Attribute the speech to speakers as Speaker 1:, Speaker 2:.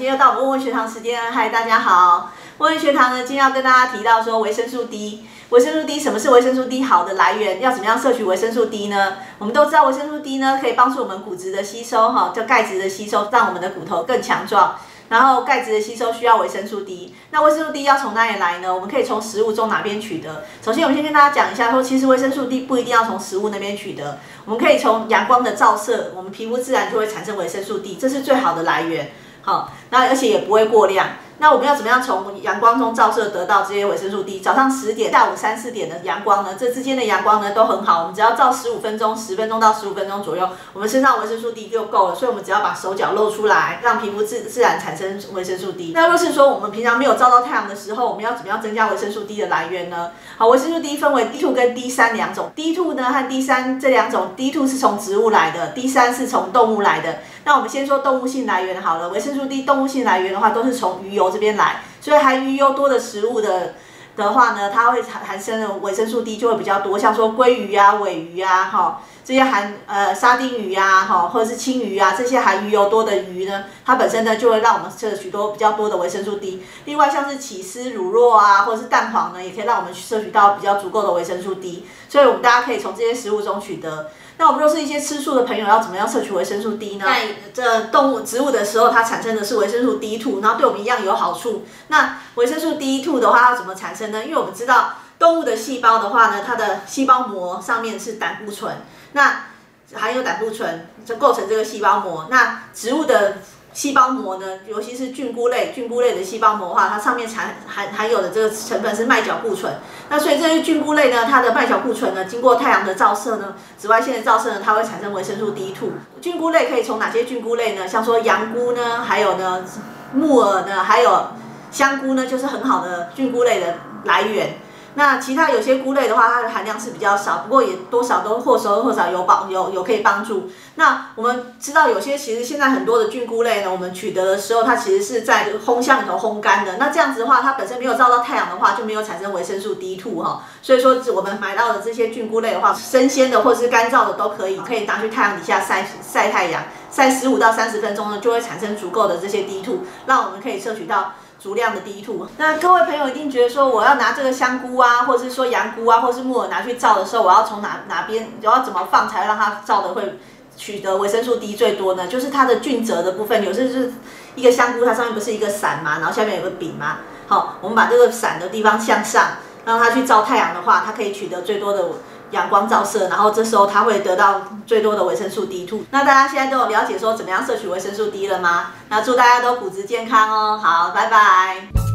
Speaker 1: 今天又到我们问问学堂时间，嗨，大家好。问问学堂呢，今天要跟大家提到说维生素 D。维生素 D 什么是维生素 D 好的来源？要怎么样摄取维生素 D 呢？我们都知道维生素 D 呢可以帮助我们骨质的吸收，哈，叫钙质的吸收，让我们的骨头更强壮。然后钙质的吸收需要维生素 D，那维生素 D 要从哪里来呢？我们可以从食物中哪边取得？首先，我们先跟大家讲一下，说其实维生素 D 不一定要从食物那边取得，我们可以从阳光的照射，我们皮肤自然就会产生维生素 D，这是最好的来源。好，那而且也不会过量。那我们要怎么样从阳光中照射得到这些维生素 D？早上十点、下午三四点的阳光呢？这之间的阳光呢都很好，我们只要照十五分钟，十分钟到十五分钟左右，我们身上维生素 D 就够了。所以，我们只要把手脚露出来，让皮肤自自然产生维生素 D。那若是说我们平常没有照到太阳的时候，我们要怎么样增加维生素 D 的来源呢？好，维生素 D 分为 D two 跟 D 三两种 D two 呢和 D 三这两种，D two 是从植物来的，D 三是从动物来的。那我们先说动物性来源好了，维生素 D 动物性来源的话，都是从鱼油这边来。所以含鱼油多的食物的的话呢，它会含含生维生素 D 就会比较多，像说鲑鱼啊、尾鱼啊，哈，这些含呃沙丁鱼啊，哈，或者是青鱼啊，这些含鱼油多的鱼呢，它本身呢就会让我们摄取多比较多的维生素 D。另外像是起司、乳酪啊，或者是蛋黄呢，也可以让我们摄取到比较足够的维生素 D。所以我们大家可以从这些食物中取得。那我们若是一些吃素的朋友，要怎么样摄取维生素 D 呢？在这动物、植物的时候，它产生的是维生素 D two，然后对我们一样有好处。那维生素 D two 的话，它怎么产生呢？因为我们知道动物的细胞的话呢，它的细胞膜上面是胆固醇，那含有胆固醇就构成这个细胞膜。那植物的细胞膜呢，尤其是菌菇类，菌菇类的细胞膜的话，它上面含含含有的这个成分是麦角固醇。那所以这些菌菇类呢，它的麦角固醇呢，经过太阳的照射呢，紫外线的照射呢，它会产生维生素 D two。菌菇类可以从哪些菌菇类呢？像说羊菇呢，还有呢木耳呢，还有香菇呢，就是很好的菌菇类的来源。那其他有些菇类的话，它的含量是比较少，不过也多少都或多或少有帮有有可以帮助。那我们知道有些其实现在很多的菌菇类呢，我们取得的时候，它其实是在烘箱里头烘干的。那这样子的话，它本身没有照到太阳的话，就没有产生维生素 D two 哈。所以说，我们买到的这些菌菇类的话，生鲜的或是干燥的都可以，可以拿去太阳底下晒晒太阳，晒十五到三十分钟呢，就会产生足够的这些 D two，让我们可以摄取到。足量的 D two，那各位朋友一定觉得说，我要拿这个香菇啊，或者是说羊菇啊，或是木耳拿去照的时候，我要从哪哪边，我要怎么放才让它照的会取得维生素 D 最多呢？就是它的菌褶的部分，有时是一个香菇，它上面不是一个伞嘛，然后下面有个柄嘛，好，我们把这个伞的地方向上，让它去照太阳的话，它可以取得最多的。阳光照射，然后这时候它会得到最多的维生素 D two。那大家现在都有了解说怎么样摄取维生素 D 了吗？那祝大家都骨质健康哦，好，拜拜。